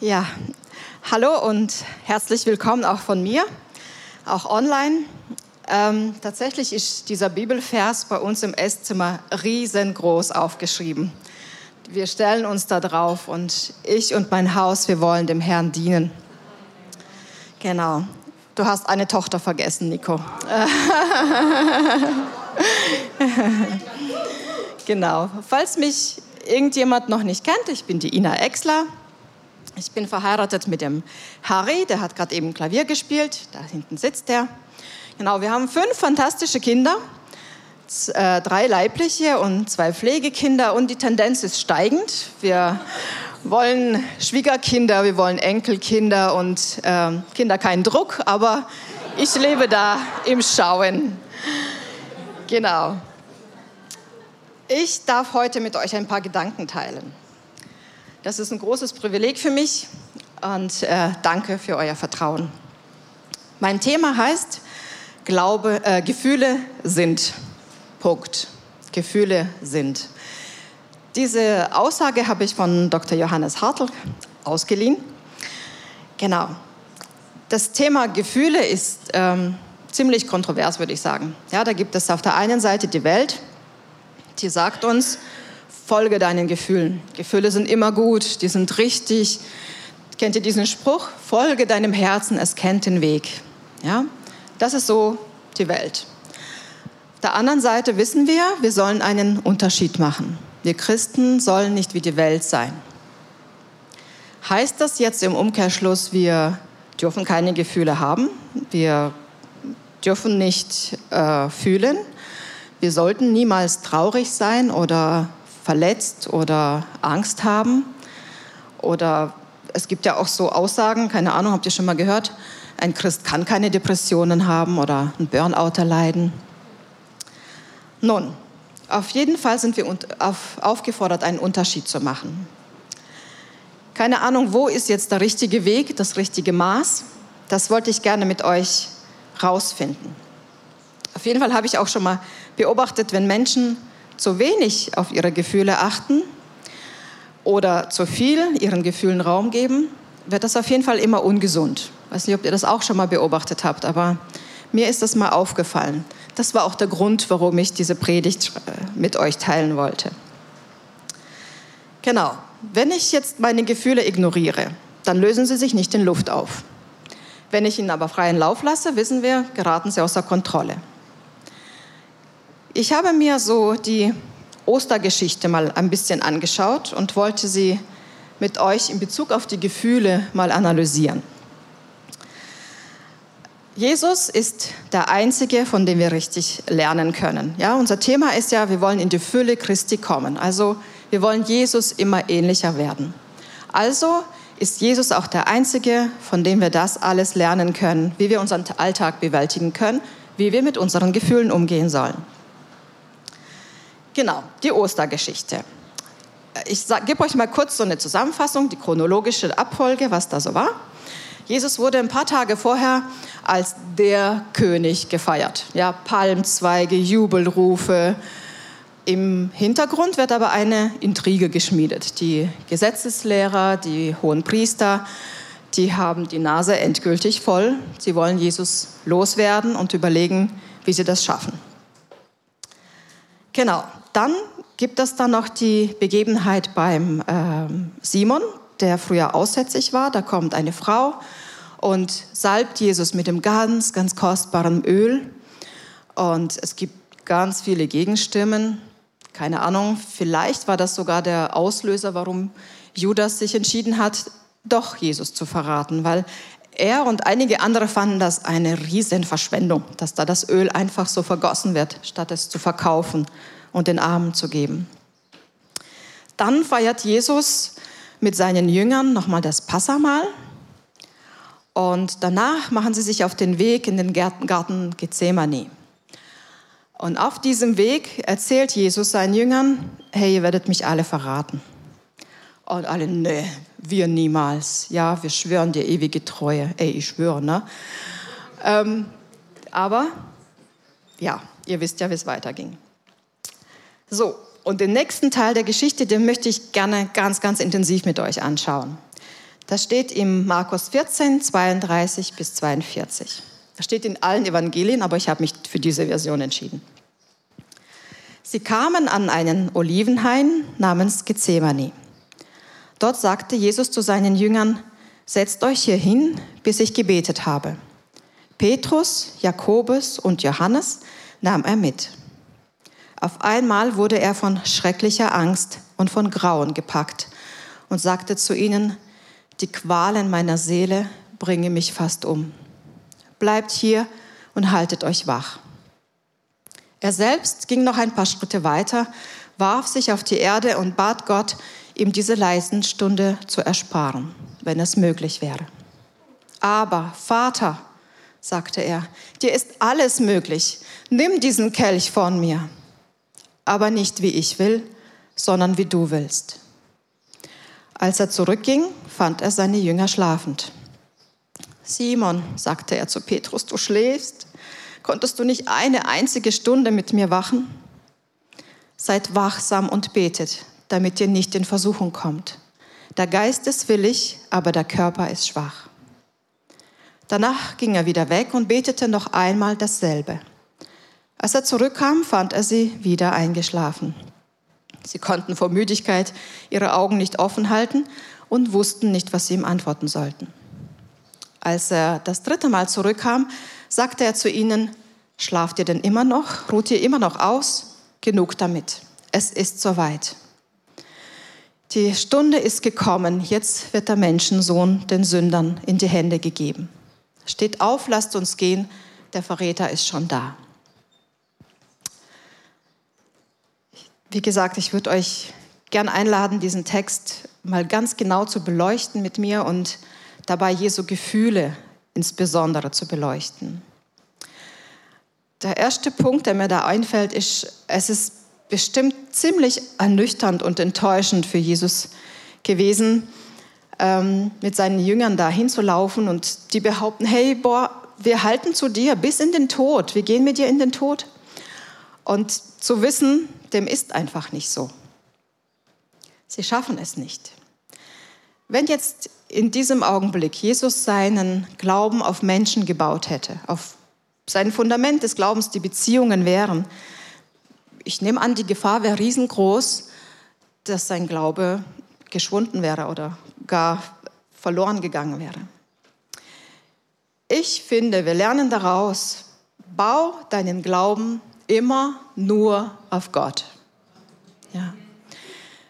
Ja, hallo und herzlich willkommen auch von mir, auch online. Ähm, tatsächlich ist dieser Bibelvers bei uns im Esszimmer riesengroß aufgeschrieben. Wir stellen uns da drauf und ich und mein Haus, wir wollen dem Herrn dienen. Genau. Du hast eine Tochter vergessen, Nico. genau. Falls mich irgendjemand noch nicht kennt, ich bin die Ina Exler. Ich bin verheiratet mit dem Harry, der hat gerade eben Klavier gespielt. Da hinten sitzt er. Genau, wir haben fünf fantastische Kinder, äh, drei leibliche und zwei Pflegekinder und die Tendenz ist steigend. Wir wollen Schwiegerkinder, wir wollen Enkelkinder und äh, Kinder keinen Druck, aber ich lebe da im Schauen. Genau. Ich darf heute mit euch ein paar Gedanken teilen. Das ist ein großes Privileg für mich und äh, danke für euer Vertrauen. Mein Thema heißt, Glaube, äh, Gefühle sind. Punkt. Gefühle sind. Diese Aussage habe ich von Dr. Johannes Hartl ausgeliehen. Genau. Das Thema Gefühle ist ähm, ziemlich kontrovers, würde ich sagen. Ja, da gibt es auf der einen Seite die Welt, die sagt uns, folge deinen Gefühlen. Gefühle sind immer gut, die sind richtig. Kennt ihr diesen Spruch? Folge deinem Herzen, es kennt den Weg. Ja? Das ist so die Welt. Auf der anderen Seite wissen wir, wir sollen einen Unterschied machen. Wir Christen sollen nicht wie die Welt sein. Heißt das jetzt im Umkehrschluss, wir dürfen keine Gefühle haben? Wir dürfen nicht äh, fühlen? Wir sollten niemals traurig sein oder verletzt oder Angst haben. Oder es gibt ja auch so Aussagen, keine Ahnung, habt ihr schon mal gehört, ein Christ kann keine Depressionen haben oder ein Burnout erleiden. Nun, auf jeden Fall sind wir aufgefordert, einen Unterschied zu machen. Keine Ahnung, wo ist jetzt der richtige Weg, das richtige Maß? Das wollte ich gerne mit euch rausfinden. Auf jeden Fall habe ich auch schon mal beobachtet, wenn Menschen zu wenig auf ihre Gefühle achten oder zu viel ihren Gefühlen Raum geben, wird das auf jeden Fall immer ungesund. Ich weiß nicht, ob ihr das auch schon mal beobachtet habt, aber mir ist das mal aufgefallen. Das war auch der Grund, warum ich diese Predigt äh, mit euch teilen wollte. Genau, wenn ich jetzt meine Gefühle ignoriere, dann lösen sie sich nicht in Luft auf. Wenn ich ihnen aber freien Lauf lasse, wissen wir, geraten sie außer Kontrolle. Ich habe mir so die Ostergeschichte mal ein bisschen angeschaut und wollte sie mit euch in Bezug auf die Gefühle mal analysieren. Jesus ist der Einzige, von dem wir richtig lernen können. Ja, unser Thema ist ja, wir wollen in die Fülle Christi kommen. Also wir wollen Jesus immer ähnlicher werden. Also ist Jesus auch der Einzige, von dem wir das alles lernen können, wie wir unseren Alltag bewältigen können, wie wir mit unseren Gefühlen umgehen sollen. Genau, die Ostergeschichte. Ich gebe euch mal kurz so eine Zusammenfassung, die chronologische Abfolge, was da so war. Jesus wurde ein paar Tage vorher als der König gefeiert. Ja, Palmzweige, Jubelrufe. Im Hintergrund wird aber eine Intrige geschmiedet. Die Gesetzeslehrer, die hohen Priester, die haben die Nase endgültig voll. Sie wollen Jesus loswerden und überlegen, wie sie das schaffen. Genau, dann gibt es dann noch die Begebenheit beim äh, Simon, der früher aussätzig war. Da kommt eine Frau und salbt Jesus mit dem ganz, ganz kostbaren Öl. Und es gibt ganz viele Gegenstimmen. Keine Ahnung, vielleicht war das sogar der Auslöser, warum Judas sich entschieden hat, doch Jesus zu verraten, weil er und einige andere fanden das eine Riesenverschwendung, dass da das Öl einfach so vergossen wird, statt es zu verkaufen und den Armen zu geben. Dann feiert Jesus mit seinen Jüngern nochmal das Passamal. Und danach machen sie sich auf den Weg in den Garten Gethsemane. Und auf diesem Weg erzählt Jesus seinen Jüngern, hey, ihr werdet mich alle verraten. Und alle, nee, wir niemals. Ja, wir schwören dir ewige Treue. Ey, ich schwöre, ne? Ähm, aber, ja, ihr wisst ja, wie es weiterging. So, und den nächsten Teil der Geschichte, den möchte ich gerne ganz, ganz intensiv mit euch anschauen. Das steht im Markus 14, 32 bis 42. Das steht in allen Evangelien, aber ich habe mich für diese Version entschieden. Sie kamen an einen Olivenhain namens Gethsemane. Dort sagte Jesus zu seinen Jüngern, setzt euch hier hin, bis ich gebetet habe. Petrus, Jakobus und Johannes nahm er mit. Auf einmal wurde er von schrecklicher Angst und von Grauen gepackt und sagte zu ihnen, die Qualen meiner Seele bringen mich fast um. Bleibt hier und haltet euch wach. Er selbst ging noch ein paar Schritte weiter, warf sich auf die Erde und bat Gott, ihm diese Leisenstunde zu ersparen, wenn es möglich wäre. Aber Vater, sagte er, dir ist alles möglich. Nimm diesen Kelch von mir. Aber nicht wie ich will, sondern wie du willst. Als er zurückging, fand er seine Jünger schlafend. Simon, sagte er zu Petrus, du schläfst. Konntest du nicht eine einzige Stunde mit mir wachen? Seid wachsam und betet, damit ihr nicht in Versuchung kommt. Der Geist ist willig, aber der Körper ist schwach. Danach ging er wieder weg und betete noch einmal dasselbe. Als er zurückkam, fand er sie wieder eingeschlafen. Sie konnten vor Müdigkeit ihre Augen nicht offen halten und wussten nicht, was sie ihm antworten sollten. Als er das dritte Mal zurückkam, sagte er zu ihnen, schlaft ihr denn immer noch? Ruht ihr immer noch aus? Genug damit. Es ist soweit. Die Stunde ist gekommen. Jetzt wird der Menschensohn den Sündern in die Hände gegeben. Steht auf, lasst uns gehen, der Verräter ist schon da. Wie gesagt, ich würde euch gern einladen, diesen Text mal ganz genau zu beleuchten mit mir und dabei Jesu Gefühle insbesondere zu beleuchten. Der erste Punkt, der mir da einfällt, ist, es ist bestimmt ziemlich ernüchternd und enttäuschend für Jesus gewesen, ähm, mit seinen Jüngern da hinzulaufen und die behaupten, hey, boah, wir halten zu dir bis in den Tod, wir gehen mit dir in den Tod. Und zu wissen, dem ist einfach nicht so. Sie schaffen es nicht. Wenn jetzt in diesem Augenblick Jesus seinen Glauben auf Menschen gebaut hätte, auf sein Fundament des Glaubens die Beziehungen wären, ich nehme an, die Gefahr wäre riesengroß, dass sein Glaube geschwunden wäre oder gar verloren gegangen wäre. Ich finde, wir lernen daraus, bau deinen Glauben immer nur auf Gott. Ja.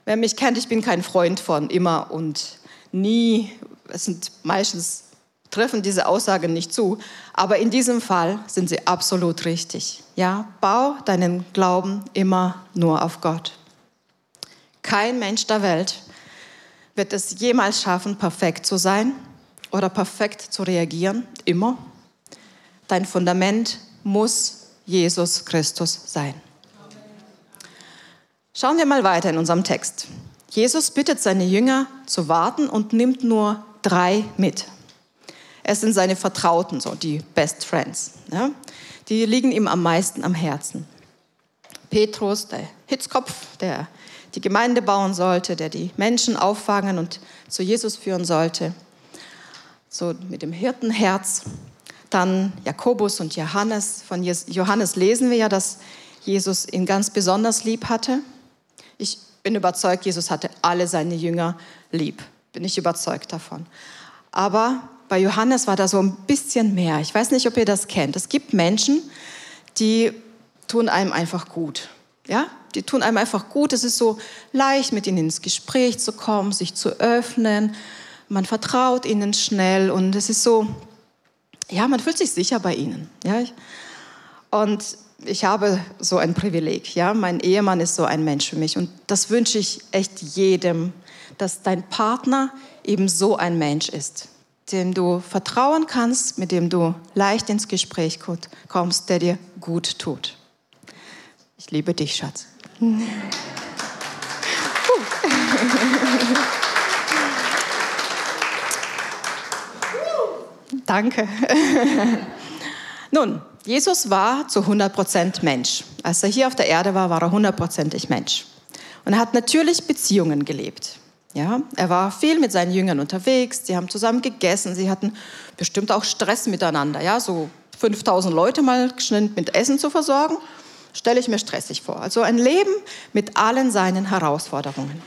Wer mich kennt, ich bin kein Freund von immer und nie. Es sind meistens treffen diese Aussagen nicht zu, aber in diesem Fall sind sie absolut richtig. Ja, bau deinen Glauben immer nur auf Gott. Kein Mensch der Welt wird es jemals schaffen, perfekt zu sein oder perfekt zu reagieren, immer. Dein Fundament muss Jesus Christus sein. Schauen wir mal weiter in unserem Text. Jesus bittet seine Jünger zu warten und nimmt nur drei mit. Es sind seine Vertrauten, so die Best Friends. Ja? Die liegen ihm am meisten am Herzen. Petrus, der Hitzkopf, der die Gemeinde bauen sollte, der die Menschen auffangen und zu Jesus führen sollte. So mit dem Hirtenherz. Dann Jakobus und Johannes. Von Johannes lesen wir ja, dass Jesus ihn ganz besonders lieb hatte. Ich bin überzeugt, Jesus hatte alle seine Jünger lieb. Bin ich überzeugt davon. Aber bei Johannes war da so ein bisschen mehr. Ich weiß nicht, ob ihr das kennt. Es gibt Menschen, die tun einem einfach gut. Ja, die tun einem einfach gut. Es ist so leicht, mit ihnen ins Gespräch zu kommen, sich zu öffnen. Man vertraut ihnen schnell und es ist so, ja, man fühlt sich sicher bei ihnen. Ja? Und ich habe so ein Privileg. Ja? Mein Ehemann ist so ein Mensch für mich und das wünsche ich echt jedem, dass dein Partner eben so ein Mensch ist, dem du vertrauen kannst, mit dem du leicht ins Gespräch kommst, der dir gut tut. Ich liebe dich, Schatz. Danke. Nun, Jesus war zu 100% Mensch. Als er hier auf der Erde war, war er hundertprozentig Mensch. Und er hat natürlich Beziehungen gelebt. Ja, er war viel mit seinen Jüngern unterwegs, sie haben zusammen gegessen, sie hatten bestimmt auch Stress miteinander, ja, so 5000 Leute mal schnell mit Essen zu versorgen, stelle ich mir stressig vor. Also ein Leben mit allen seinen Herausforderungen.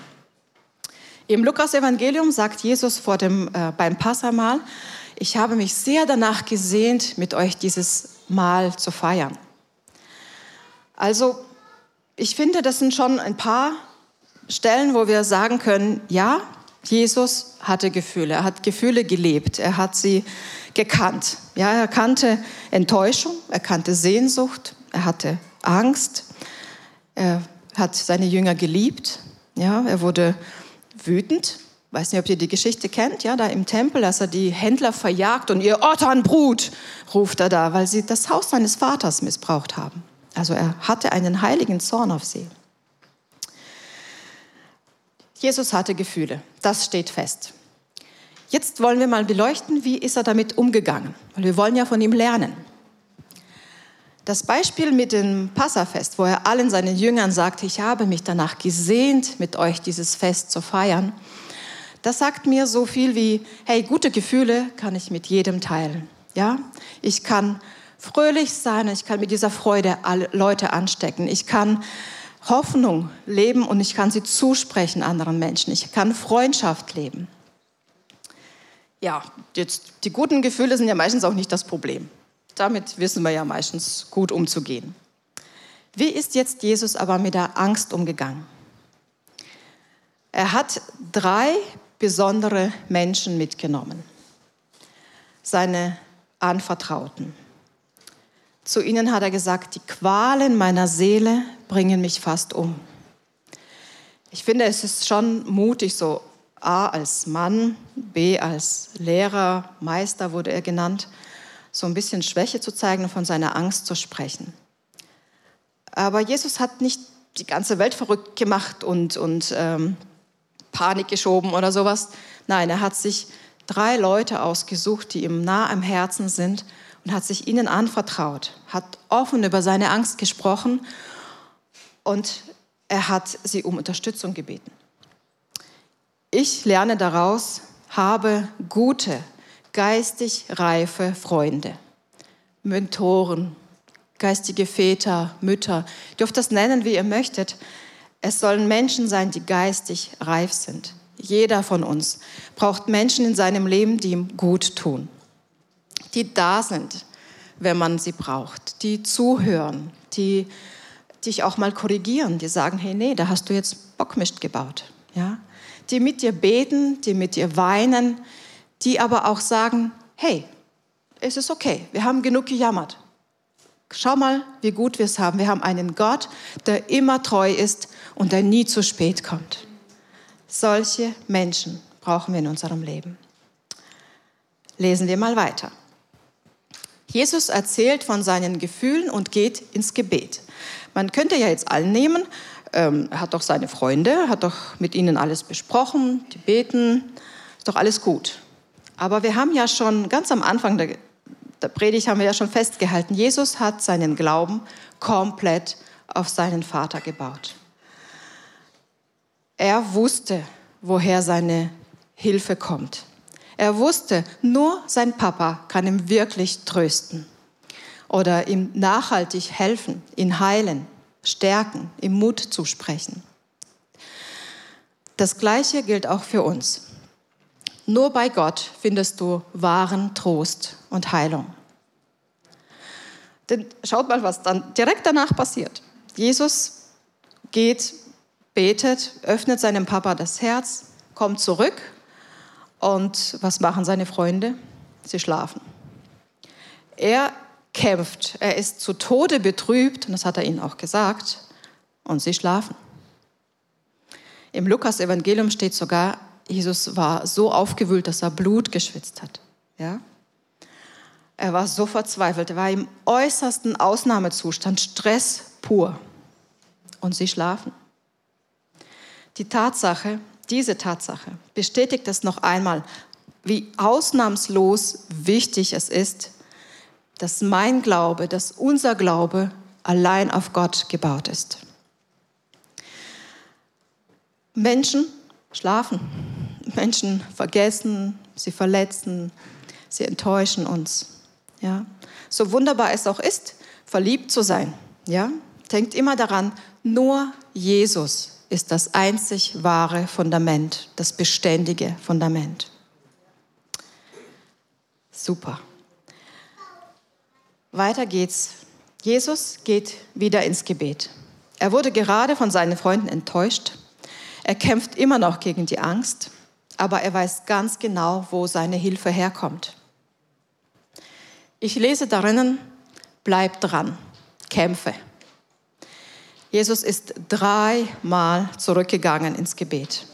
Im Lukas-Evangelium sagt Jesus vor dem, äh, beim Passamal, ich habe mich sehr danach gesehnt, mit euch dieses Mahl zu feiern. Also ich finde, das sind schon ein paar Stellen, wo wir sagen können, ja, Jesus hatte Gefühle, er hat Gefühle gelebt, er hat sie gekannt. Ja, er kannte Enttäuschung, er kannte Sehnsucht, er hatte Angst, er hat seine Jünger geliebt, ja, er wurde wütend. Weiß nicht, ob ihr die Geschichte kennt, ja, da im Tempel, als er die Händler verjagt und ihr Otternbrut ruft er da, weil sie das Haus seines Vaters missbraucht haben. Also er hatte einen heiligen Zorn auf sie. Jesus hatte Gefühle, das steht fest. Jetzt wollen wir mal beleuchten, wie ist er damit umgegangen, weil wir wollen ja von ihm lernen. Das Beispiel mit dem Passafest, wo er allen seinen Jüngern sagte, ich habe mich danach gesehnt, mit euch dieses Fest zu feiern, das sagt mir so viel wie, hey, gute Gefühle kann ich mit jedem teilen. Ja, ich kann fröhlich sein, ich kann mit dieser Freude alle Leute anstecken. Ich kann Hoffnung leben und ich kann sie zusprechen anderen Menschen. Ich kann Freundschaft leben. Ja, jetzt, die guten Gefühle sind ja meistens auch nicht das Problem. Damit wissen wir ja meistens gut umzugehen. Wie ist jetzt Jesus aber mit der Angst umgegangen? Er hat drei besondere Menschen mitgenommen. Seine Anvertrauten. Zu ihnen hat er gesagt, die Qualen meiner Seele bringen mich fast um. Ich finde, es ist schon mutig, so A als Mann, B als Lehrer, Meister wurde er genannt, so ein bisschen Schwäche zu zeigen und von seiner Angst zu sprechen. Aber Jesus hat nicht die ganze Welt verrückt gemacht und, und ähm, Panik geschoben oder sowas. Nein, er hat sich drei Leute ausgesucht, die ihm nah am Herzen sind und hat sich ihnen anvertraut, hat offen über seine Angst gesprochen und er hat sie um Unterstützung gebeten. Ich lerne daraus, habe gute, geistig reife Freunde, Mentoren, geistige Väter, Mütter. Dürft das nennen, wie ihr möchtet. Es sollen Menschen sein, die geistig reif sind. Jeder von uns braucht Menschen in seinem Leben, die ihm gut tun, die da sind, wenn man sie braucht, die zuhören, die dich auch mal korrigieren, die sagen, hey, nee, da hast du jetzt Bockmist gebaut. Ja? Die mit dir beten, die mit dir weinen, die aber auch sagen, hey, es ist okay, wir haben genug gejammert. Schau mal, wie gut wir es haben. Wir haben einen Gott, der immer treu ist und der nie zu spät kommt. Solche Menschen brauchen wir in unserem Leben. Lesen wir mal weiter. Jesus erzählt von seinen Gefühlen und geht ins Gebet. Man könnte ja jetzt allen nehmen, ähm, er hat doch seine Freunde, hat doch mit ihnen alles besprochen, die beten, ist doch alles gut. Aber wir haben ja schon ganz am Anfang der, der Predigt haben wir ja schon festgehalten, Jesus hat seinen Glauben komplett auf seinen Vater gebaut. Er wusste, woher seine Hilfe kommt. Er wusste, nur sein Papa kann ihm wirklich trösten oder ihm nachhaltig helfen, ihn heilen, stärken, ihm Mut zusprechen. Das Gleiche gilt auch für uns. Nur bei Gott findest du wahren Trost und Heilung. Denn schaut mal, was dann direkt danach passiert. Jesus geht, betet, öffnet seinem Papa das Herz, kommt zurück und was machen seine Freunde? Sie schlafen. Er kämpft, er ist zu Tode betrübt, und das hat er ihnen auch gesagt, und sie schlafen. Im Lukas-Evangelium steht sogar, Jesus war so aufgewühlt, dass er Blut geschwitzt hat. Ja? Er war so verzweifelt, er war im äußersten Ausnahmezustand, Stress pur. Und sie schlafen. Die Tatsache, diese Tatsache bestätigt es noch einmal, wie ausnahmslos wichtig es ist, dass mein Glaube, dass unser Glaube allein auf Gott gebaut ist. Menschen schlafen. Menschen vergessen, sie verletzen, sie enttäuschen uns. Ja? So wunderbar es auch ist, verliebt zu sein. Ja? Denkt immer daran, nur Jesus ist das einzig wahre Fundament, das beständige Fundament. Super. Weiter geht's. Jesus geht wieder ins Gebet. Er wurde gerade von seinen Freunden enttäuscht. Er kämpft immer noch gegen die Angst, aber er weiß ganz genau, wo seine Hilfe herkommt. Ich lese darin, bleib dran, kämpfe. Jesus ist dreimal zurückgegangen ins Gebet.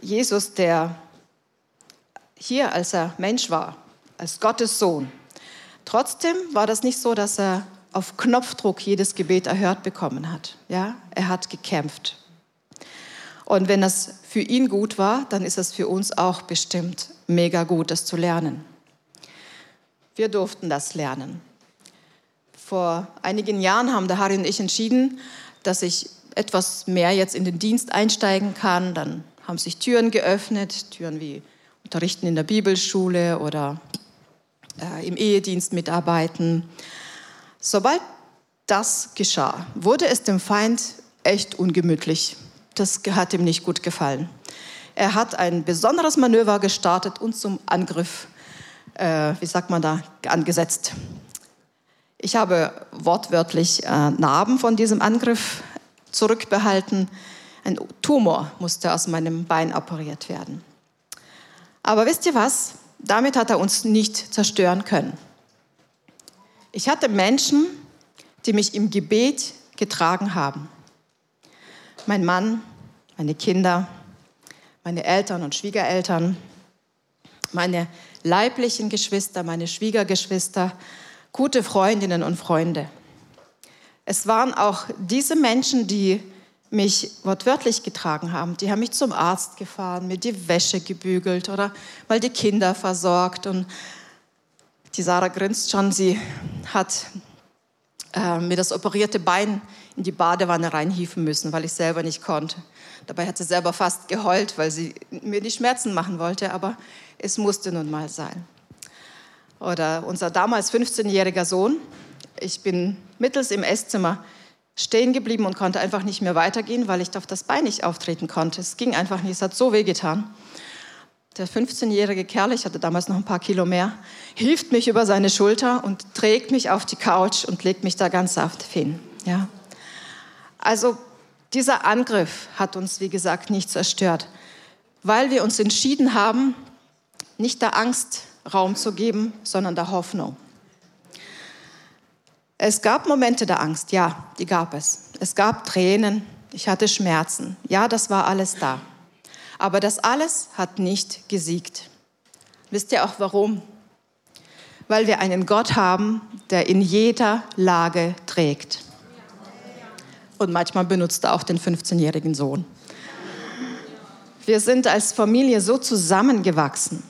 Jesus, der hier, als er Mensch war, als Gottes Sohn, trotzdem war das nicht so, dass er auf Knopfdruck jedes Gebet erhört bekommen hat. Ja, er hat gekämpft. Und wenn das für ihn gut war, dann ist es für uns auch bestimmt mega gut, das zu lernen. Wir durften das lernen. Vor einigen Jahren haben der Harry und ich entschieden, dass ich etwas mehr jetzt in den Dienst einsteigen kann. Dann haben sich Türen geöffnet, Türen wie Unterrichten in der Bibelschule oder äh, im Ehedienst mitarbeiten. Sobald das geschah, wurde es dem Feind echt ungemütlich. Das hat ihm nicht gut gefallen. Er hat ein besonderes Manöver gestartet und zum Angriff, äh, wie sagt man da, angesetzt. Ich habe wortwörtlich äh, Narben von diesem Angriff zurückbehalten. Ein Tumor musste aus meinem Bein operiert werden. Aber wisst ihr was? Damit hat er uns nicht zerstören können. Ich hatte Menschen, die mich im Gebet getragen haben. Mein Mann, meine Kinder, meine Eltern und Schwiegereltern, meine leiblichen Geschwister, meine Schwiegergeschwister gute Freundinnen und Freunde. Es waren auch diese Menschen, die mich wortwörtlich getragen haben. Die haben mich zum Arzt gefahren, mir die Wäsche gebügelt oder mal die Kinder versorgt. Und die Sarah grinst schon, sie hat äh, mir das operierte Bein in die Badewanne reinhieven müssen, weil ich selber nicht konnte. Dabei hat sie selber fast geheult, weil sie mir die Schmerzen machen wollte, aber es musste nun mal sein. Oder unser damals 15-jähriger Sohn. Ich bin mittels im Esszimmer stehen geblieben und konnte einfach nicht mehr weitergehen, weil ich auf das Bein nicht auftreten konnte. Es ging einfach nicht, es hat so weh getan. Der 15-jährige Kerl, ich hatte damals noch ein paar Kilo mehr, hilft mich über seine Schulter und trägt mich auf die Couch und legt mich da ganz saft hin. Ja. Also dieser Angriff hat uns, wie gesagt, nicht zerstört, weil wir uns entschieden haben, nicht der Angst Raum zu geben, sondern der Hoffnung. Es gab Momente der Angst, ja, die gab es. Es gab Tränen, ich hatte Schmerzen, ja, das war alles da. Aber das alles hat nicht gesiegt. Wisst ihr auch warum? Weil wir einen Gott haben, der in jeder Lage trägt. Und manchmal benutzt er auch den 15-jährigen Sohn. Wir sind als Familie so zusammengewachsen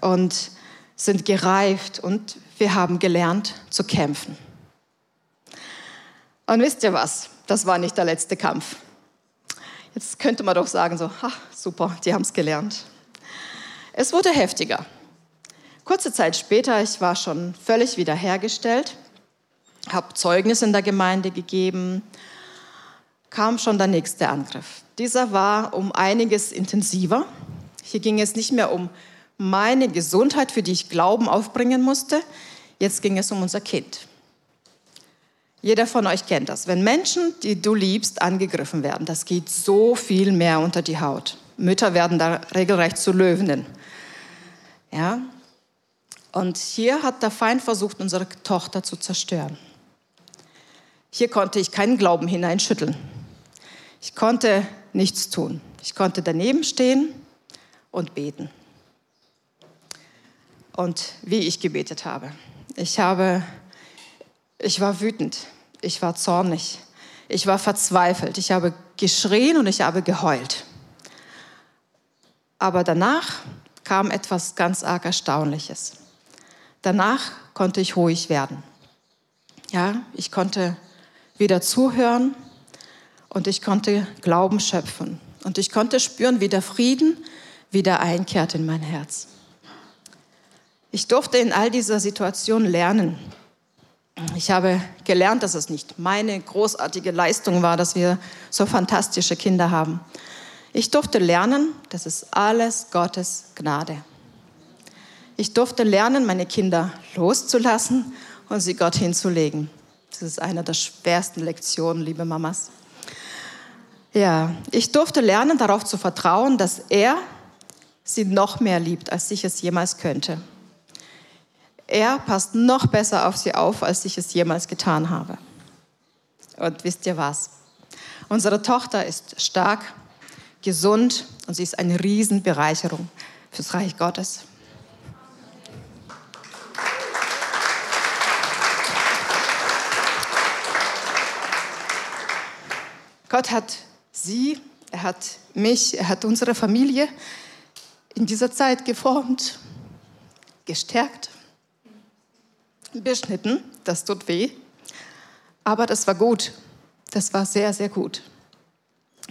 und sind gereift und wir haben gelernt zu kämpfen. Und wisst ihr was? Das war nicht der letzte Kampf. Jetzt könnte man doch sagen, so, ha, super, die haben es gelernt. Es wurde heftiger. Kurze Zeit später, ich war schon völlig wiederhergestellt, habe Zeugnis in der Gemeinde gegeben, kam schon der nächste Angriff. Dieser war um einiges intensiver. Hier ging es nicht mehr um meine Gesundheit, für die ich Glauben aufbringen musste. Jetzt ging es um unser Kind. Jeder von euch kennt das. Wenn Menschen, die du liebst, angegriffen werden, das geht so viel mehr unter die Haut. Mütter werden da regelrecht zu Löwinnen. Ja? Und hier hat der Feind versucht, unsere Tochter zu zerstören. Hier konnte ich keinen Glauben hineinschütteln. Ich konnte nichts tun. Ich konnte daneben stehen und beten und wie ich gebetet habe. Ich habe, ich war wütend, ich war zornig, ich war verzweifelt, ich habe geschrien und ich habe geheult. Aber danach kam etwas ganz arg Erstaunliches. Danach konnte ich ruhig werden. Ja, ich konnte wieder zuhören und ich konnte Glauben schöpfen. Und ich konnte spüren, wie der Frieden wieder einkehrt in mein Herz. Ich durfte in all dieser Situation lernen. Ich habe gelernt, dass es nicht meine großartige Leistung war, dass wir so fantastische Kinder haben. Ich durfte lernen, das ist alles Gottes Gnade. Ich durfte lernen, meine Kinder loszulassen und sie Gott hinzulegen. Das ist eine der schwersten Lektionen, liebe Mamas. Ja, ich durfte lernen, darauf zu vertrauen, dass er sie noch mehr liebt, als ich es jemals könnte. Er passt noch besser auf sie auf, als ich es jemals getan habe. Und wisst ihr was? Unsere Tochter ist stark, gesund und sie ist eine Riesenbereicherung fürs Reich Gottes. Gott hat sie, er hat mich, er hat unsere Familie in dieser Zeit geformt, gestärkt, beschnitten. Das tut weh, aber das war gut. Das war sehr, sehr gut.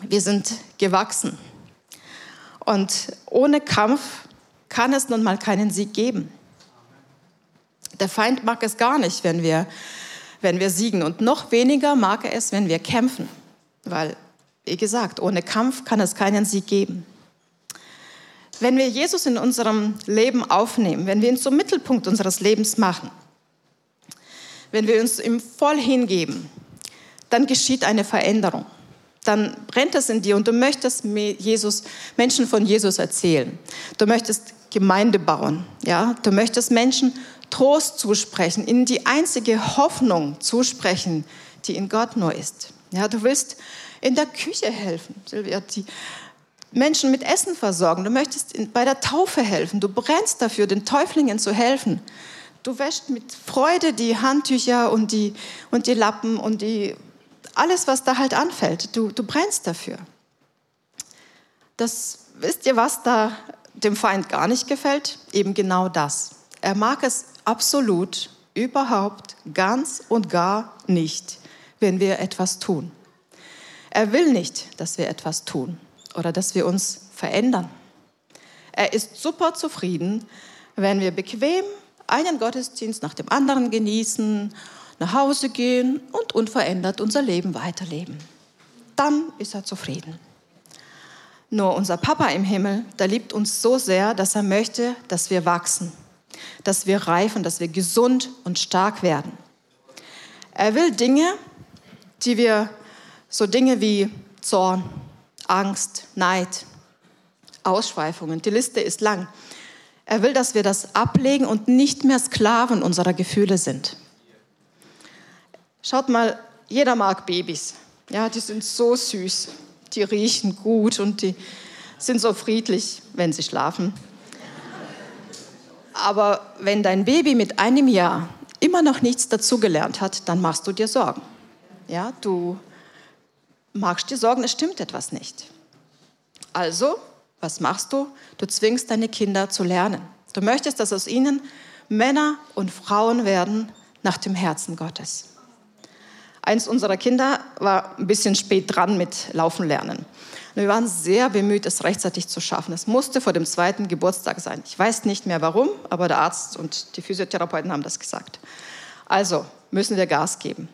Wir sind gewachsen. Und ohne Kampf kann es nun mal keinen Sieg geben. Der Feind mag es gar nicht, wenn wir, wenn wir siegen. Und noch weniger mag er es, wenn wir kämpfen. Weil, wie gesagt, ohne Kampf kann es keinen Sieg geben. Wenn wir Jesus in unserem Leben aufnehmen, wenn wir ihn zum Mittelpunkt unseres Lebens machen, wenn wir uns ihm voll hingeben, dann geschieht eine Veränderung. Dann brennt es in dir und du möchtest Jesus, Menschen von Jesus erzählen. Du möchtest Gemeinde bauen. Ja? Du möchtest Menschen Trost zusprechen, ihnen die einzige Hoffnung zusprechen, die in Gott nur ist. Ja, du willst in der Küche helfen, Silvia, die Menschen mit Essen versorgen. Du möchtest bei der Taufe helfen. Du brennst dafür, den Täuflingen zu helfen. Du wäschst mit Freude die Handtücher und die, und die Lappen und die, alles, was da halt anfällt. Du, du brennst dafür. Das, wisst ihr, was da dem Feind gar nicht gefällt? Eben genau das. Er mag es absolut, überhaupt, ganz und gar nicht, wenn wir etwas tun. Er will nicht, dass wir etwas tun oder dass wir uns verändern. Er ist super zufrieden, wenn wir bequem einen Gottesdienst nach dem anderen genießen, nach Hause gehen und unverändert unser Leben weiterleben. Dann ist er zufrieden. Nur unser Papa im Himmel, der liebt uns so sehr, dass er möchte, dass wir wachsen, dass wir reifen, dass wir gesund und stark werden. Er will Dinge, die wir, so Dinge wie Zorn, Angst, Neid, Ausschweifungen, die Liste ist lang. Er will, dass wir das ablegen und nicht mehr Sklaven unserer Gefühle sind. Schaut mal, jeder mag Babys. Ja, die sind so süß, die riechen gut und die sind so friedlich, wenn sie schlafen. Aber wenn dein Baby mit einem Jahr immer noch nichts dazugelernt hat, dann machst du dir Sorgen. Ja, du magst dir Sorgen, es stimmt etwas nicht. Also, was machst du? Du zwingst deine Kinder zu lernen. Du möchtest, dass aus ihnen Männer und Frauen werden nach dem Herzen Gottes. Eins unserer Kinder war ein bisschen spät dran mit Laufen lernen. Wir waren sehr bemüht, es rechtzeitig zu schaffen. Es musste vor dem zweiten Geburtstag sein. Ich weiß nicht mehr warum, aber der Arzt und die Physiotherapeuten haben das gesagt. Also müssen wir Gas geben.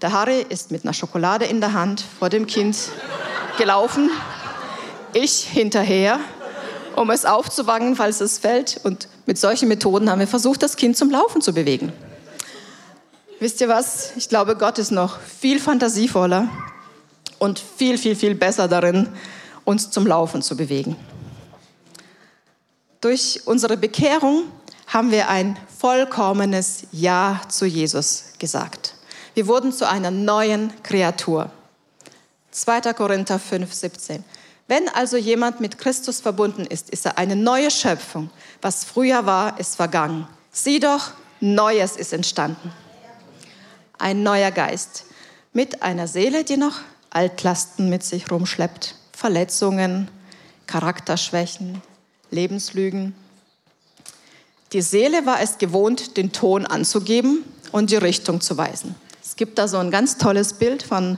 Der Harry ist mit einer Schokolade in der Hand vor dem Kind gelaufen. Ich hinterher, um es aufzuwangen, falls es fällt. Und mit solchen Methoden haben wir versucht, das Kind zum Laufen zu bewegen. Wisst ihr was? Ich glaube, Gott ist noch viel fantasievoller und viel, viel, viel besser darin, uns zum Laufen zu bewegen. Durch unsere Bekehrung haben wir ein vollkommenes Ja zu Jesus gesagt. Wir wurden zu einer neuen Kreatur. 2. Korinther 5, 17. Wenn also jemand mit Christus verbunden ist, ist er eine neue Schöpfung. Was früher war, ist vergangen. Sieh doch, Neues ist entstanden. Ein neuer Geist mit einer Seele, die noch Altlasten mit sich rumschleppt, Verletzungen, Charakterschwächen, Lebenslügen. Die Seele war es gewohnt, den Ton anzugeben und die Richtung zu weisen gibt da so ein ganz tolles Bild von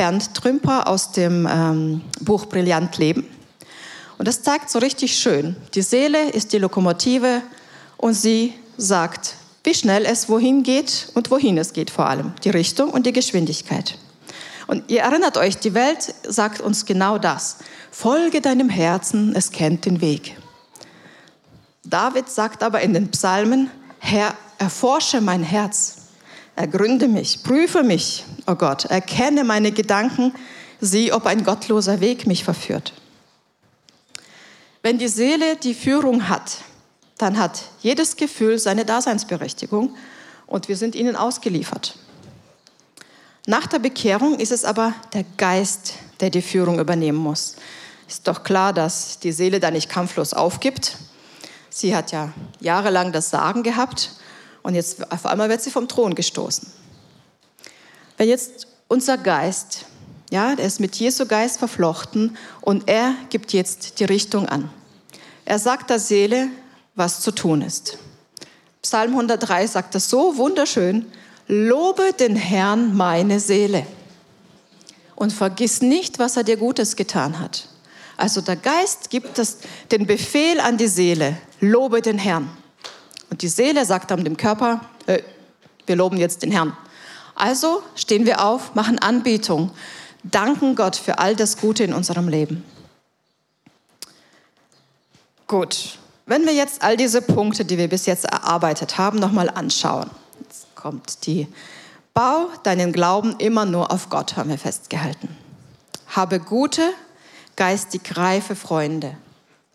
Bernd Trümper aus dem ähm, Buch Brillant Leben. Und das zeigt so richtig schön. Die Seele ist die Lokomotive und sie sagt, wie schnell es wohin geht und wohin es geht vor allem. Die Richtung und die Geschwindigkeit. Und ihr erinnert euch, die Welt sagt uns genau das. Folge deinem Herzen, es kennt den Weg. David sagt aber in den Psalmen, Herr, erforsche mein Herz, ergründe mich, prüfe mich, oh Gott, erkenne meine Gedanken, sieh, ob ein gottloser Weg mich verführt. Wenn die Seele die Führung hat, dann hat jedes Gefühl seine Daseinsberechtigung und wir sind ihnen ausgeliefert. Nach der Bekehrung ist es aber der Geist, der die Führung übernehmen muss. Ist doch klar, dass die Seele da nicht kampflos aufgibt. Sie hat ja jahrelang das Sagen gehabt und jetzt auf einmal wird sie vom Thron gestoßen. Wenn jetzt unser Geist, ja, der ist mit Jesu Geist verflochten und er gibt jetzt die Richtung an. Er sagt der Seele, was zu tun ist. Psalm 103 sagt das so wunderschön. Lobe den Herrn meine Seele und vergiss nicht, was er dir Gutes getan hat. Also der Geist gibt das, den Befehl an die Seele, lobe den Herrn. Und die Seele sagt dann dem Körper, äh, wir loben jetzt den Herrn. Also stehen wir auf, machen Anbetung, danken Gott für all das Gute in unserem Leben. Gut, wenn wir jetzt all diese Punkte, die wir bis jetzt erarbeitet haben, nochmal anschauen kommt die Bau deinen Glauben immer nur auf Gott, haben wir festgehalten. Habe gute, geistig reife Freunde,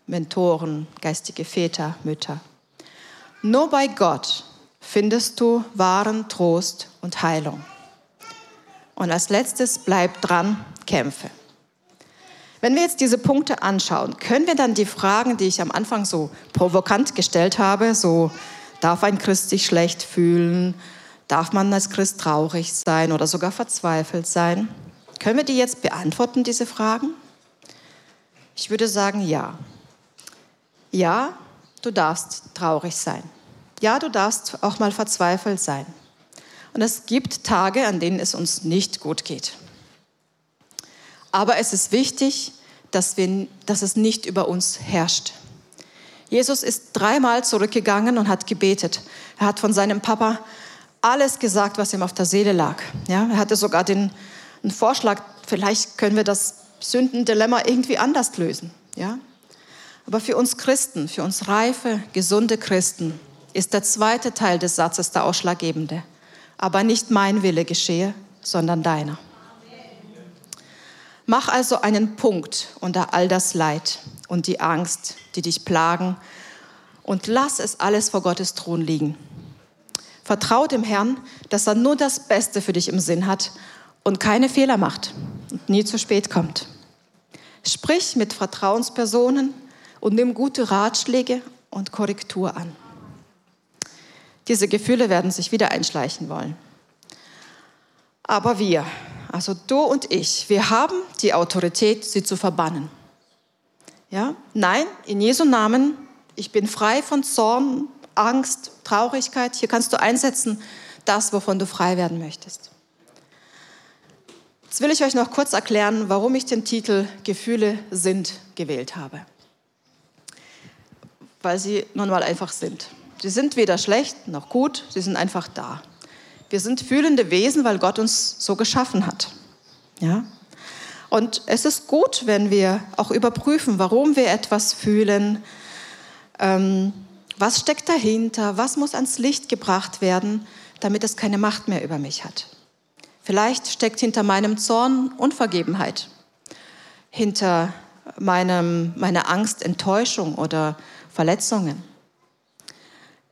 Mentoren, geistige Väter, Mütter. Nur bei Gott findest du wahren Trost und Heilung. Und als letztes bleib dran, kämpfe. Wenn wir jetzt diese Punkte anschauen, können wir dann die Fragen, die ich am Anfang so provokant gestellt habe, so darf ein Christ sich schlecht fühlen, Darf man als Christ traurig sein oder sogar verzweifelt sein? Können wir die jetzt beantworten, diese Fragen? Ich würde sagen, ja. Ja, du darfst traurig sein. Ja, du darfst auch mal verzweifelt sein. Und es gibt Tage, an denen es uns nicht gut geht. Aber es ist wichtig, dass, wir, dass es nicht über uns herrscht. Jesus ist dreimal zurückgegangen und hat gebetet. Er hat von seinem Papa alles gesagt, was ihm auf der Seele lag. Ja, er hatte sogar den einen Vorschlag, vielleicht können wir das Sündendilemma irgendwie anders lösen. Ja? Aber für uns Christen, für uns reife, gesunde Christen, ist der zweite Teil des Satzes der ausschlaggebende. Aber nicht mein Wille geschehe, sondern deiner. Mach also einen Punkt unter all das Leid und die Angst, die dich plagen, und lass es alles vor Gottes Thron liegen. Vertrau dem Herrn, dass er nur das Beste für dich im Sinn hat und keine Fehler macht und nie zu spät kommt. Sprich mit Vertrauenspersonen und nimm gute Ratschläge und Korrektur an. Diese Gefühle werden sich wieder einschleichen wollen. Aber wir, also du und ich, wir haben die Autorität, sie zu verbannen. Ja? Nein, in Jesu Namen, ich bin frei von Zorn, Angst, Traurigkeit. Hier kannst du einsetzen, das, wovon du frei werden möchtest. Jetzt will ich euch noch kurz erklären, warum ich den Titel Gefühle sind gewählt habe. Weil sie nun mal einfach sind. Sie sind weder schlecht noch gut, sie sind einfach da. Wir sind fühlende Wesen, weil Gott uns so geschaffen hat. Ja? Und es ist gut, wenn wir auch überprüfen, warum wir etwas fühlen. Ähm, was steckt dahinter? Was muss ans Licht gebracht werden, damit es keine Macht mehr über mich hat? Vielleicht steckt hinter meinem Zorn Unvergebenheit, hinter meinem, meiner Angst Enttäuschung oder Verletzungen.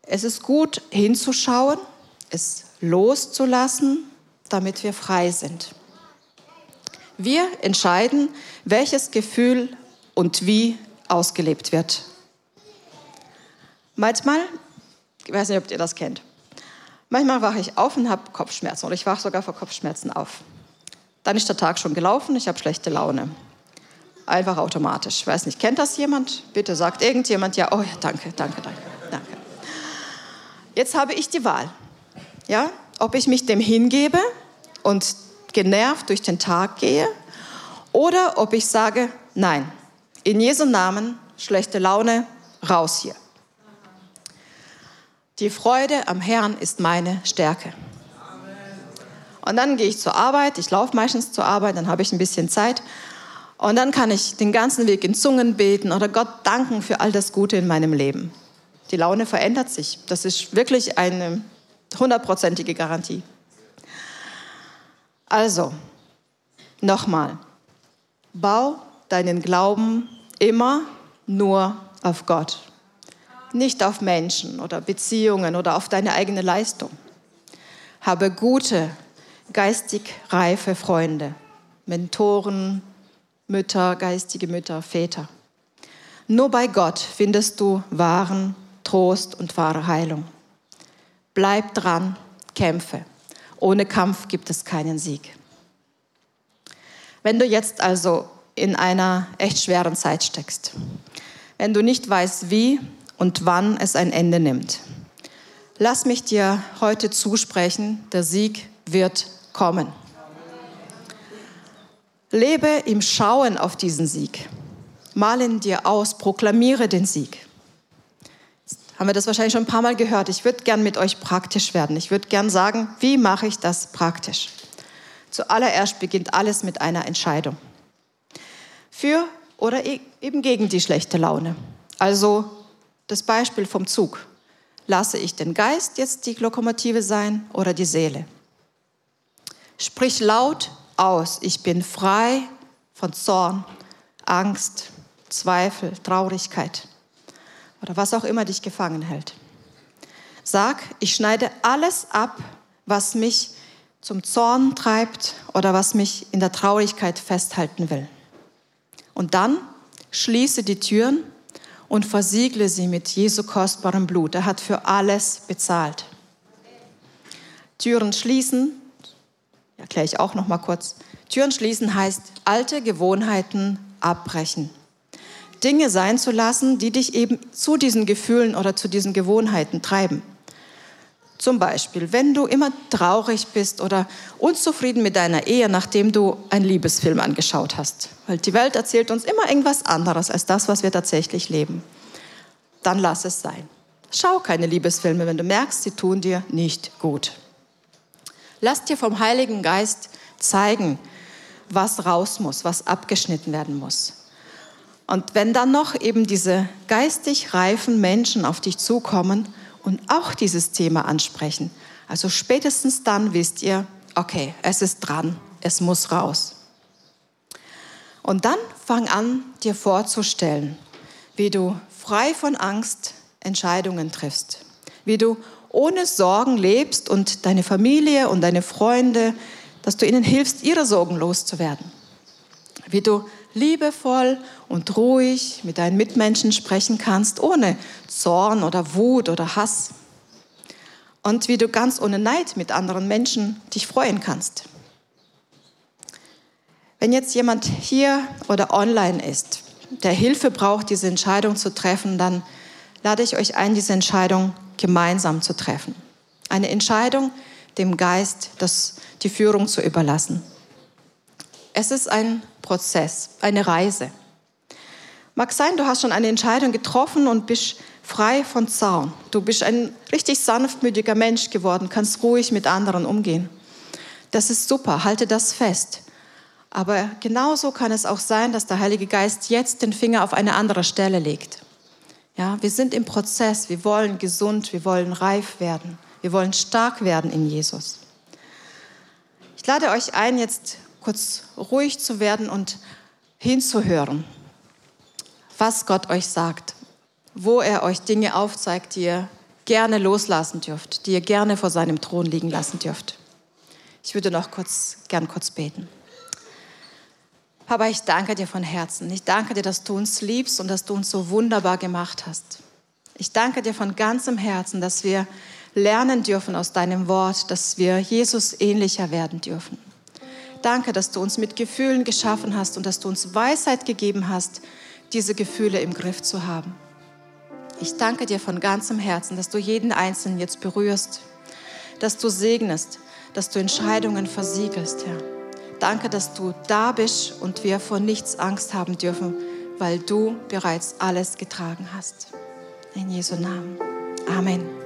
Es ist gut hinzuschauen, es loszulassen, damit wir frei sind. Wir entscheiden, welches Gefühl und wie ausgelebt wird Manchmal, ich weiß nicht, ob ihr das kennt, manchmal wache ich auf und habe Kopfschmerzen oder ich wache sogar vor Kopfschmerzen auf. Dann ist der Tag schon gelaufen, ich habe schlechte Laune. Einfach automatisch. Ich weiß nicht, kennt das jemand? Bitte sagt irgendjemand, ja, oh ja, danke, danke, danke, danke. Jetzt habe ich die Wahl, ja, ob ich mich dem hingebe und genervt durch den Tag gehe oder ob ich sage, nein, in Jesu Namen, schlechte Laune, raus hier. Die Freude am Herrn ist meine Stärke. Und dann gehe ich zur Arbeit, ich laufe meistens zur Arbeit, dann habe ich ein bisschen Zeit. Und dann kann ich den ganzen Weg in Zungen beten oder Gott danken für all das Gute in meinem Leben. Die Laune verändert sich. Das ist wirklich eine hundertprozentige Garantie. Also, nochmal, bau deinen Glauben immer nur auf Gott, nicht auf Menschen oder Beziehungen oder auf deine eigene Leistung. Habe gute, geistig reife Freunde, Mentoren, Mütter, geistige Mütter, Väter. Nur bei Gott findest du wahren Trost und wahre Heilung. Bleib dran, kämpfe. Ohne Kampf gibt es keinen Sieg. Wenn du jetzt also in einer echt schweren Zeit steckst, wenn du nicht weißt, wie und wann es ein Ende nimmt, lass mich dir heute zusprechen, der Sieg wird kommen. Lebe im Schauen auf diesen Sieg. Mal in dir aus, proklamiere den Sieg. Jetzt haben wir das wahrscheinlich schon ein paar Mal gehört. Ich würde gern mit euch praktisch werden. Ich würde gern sagen, wie mache ich das praktisch? Zuallererst beginnt alles mit einer Entscheidung. Für oder e-, eben gegen die schlechte Laune. Also das Beispiel vom Zug. Lasse ich den Geist jetzt die Lokomotive sein oder die Seele? Sprich laut aus. Ich bin frei von Zorn, Angst, Zweifel, Traurigkeit oder was auch immer dich gefangen hält. Sag, ich schneide alles ab, was mich zum Zorn treibt oder was mich in der Traurigkeit festhalten will. Und dann schließe die Türen und versiegle sie mit Jesu kostbarem Blut. Er hat für alles bezahlt. Türen schließen erkläre ich auch noch mal kurz. Türen schließen heißt alte Gewohnheiten abbrechen. Dinge sein zu lassen, die dich eben zu diesen Gefühlen oder zu diesen Gewohnheiten treiben. Zum Beispiel, wenn du immer traurig bist oder unzufrieden mit deiner Ehe, nachdem du einen Liebesfilm angeschaut hast. Weil die Welt erzählt uns immer irgendwas anderes als das, was wir tatsächlich leben. Dann lass es sein. Schau keine Liebesfilme, wenn du merkst, sie tun dir nicht gut. Lass dir vom Heiligen Geist zeigen, was raus muss, was abgeschnitten werden muss. Und wenn dann noch eben diese geistig reifen Menschen auf dich zukommen und auch dieses Thema ansprechen, also spätestens dann wisst ihr, okay, es ist dran, es muss raus. Und dann fang an, dir vorzustellen, wie du frei von Angst Entscheidungen triffst, wie du ohne Sorgen lebst und deine Familie und deine Freunde, dass du ihnen hilfst, ihre Sorgen loszuwerden. Wie du liebevoll und ruhig mit deinen Mitmenschen sprechen kannst, ohne Zorn oder Wut oder Hass. Und wie du ganz ohne Neid mit anderen Menschen dich freuen kannst. Wenn jetzt jemand hier oder online ist, der Hilfe braucht, diese Entscheidung zu treffen, dann lade ich euch ein, diese Entscheidung gemeinsam zu treffen. Eine Entscheidung, dem Geist das, die Führung zu überlassen. Es ist ein Prozess, eine Reise. Mag sein, du hast schon eine Entscheidung getroffen und bist frei von Zaun. Du bist ein richtig sanftmütiger Mensch geworden, kannst ruhig mit anderen umgehen. Das ist super, halte das fest. Aber genauso kann es auch sein, dass der Heilige Geist jetzt den Finger auf eine andere Stelle legt. Ja, wir sind im Prozess. Wir wollen gesund, wir wollen reif werden. Wir wollen stark werden in Jesus. Ich lade euch ein, jetzt kurz ruhig zu werden und hinzuhören, was Gott euch sagt, wo er euch Dinge aufzeigt, die ihr gerne loslassen dürft, die ihr gerne vor seinem Thron liegen lassen dürft. Ich würde noch kurz, gern kurz beten. Papa, ich danke dir von Herzen. Ich danke dir, dass du uns liebst und dass du uns so wunderbar gemacht hast. Ich danke dir von ganzem Herzen, dass wir lernen dürfen aus deinem Wort, dass wir Jesus ähnlicher werden dürfen. Danke, dass du uns mit Gefühlen geschaffen hast und dass du uns Weisheit gegeben hast, diese Gefühle im Griff zu haben. Ich danke dir von ganzem Herzen, dass du jeden Einzelnen jetzt berührst, dass du segnest, dass du Entscheidungen versiegelst, Herr Danke, dass du da bist und wir vor nichts Angst haben dürfen, weil du bereits alles getragen hast. In Jesu Namen. Amen.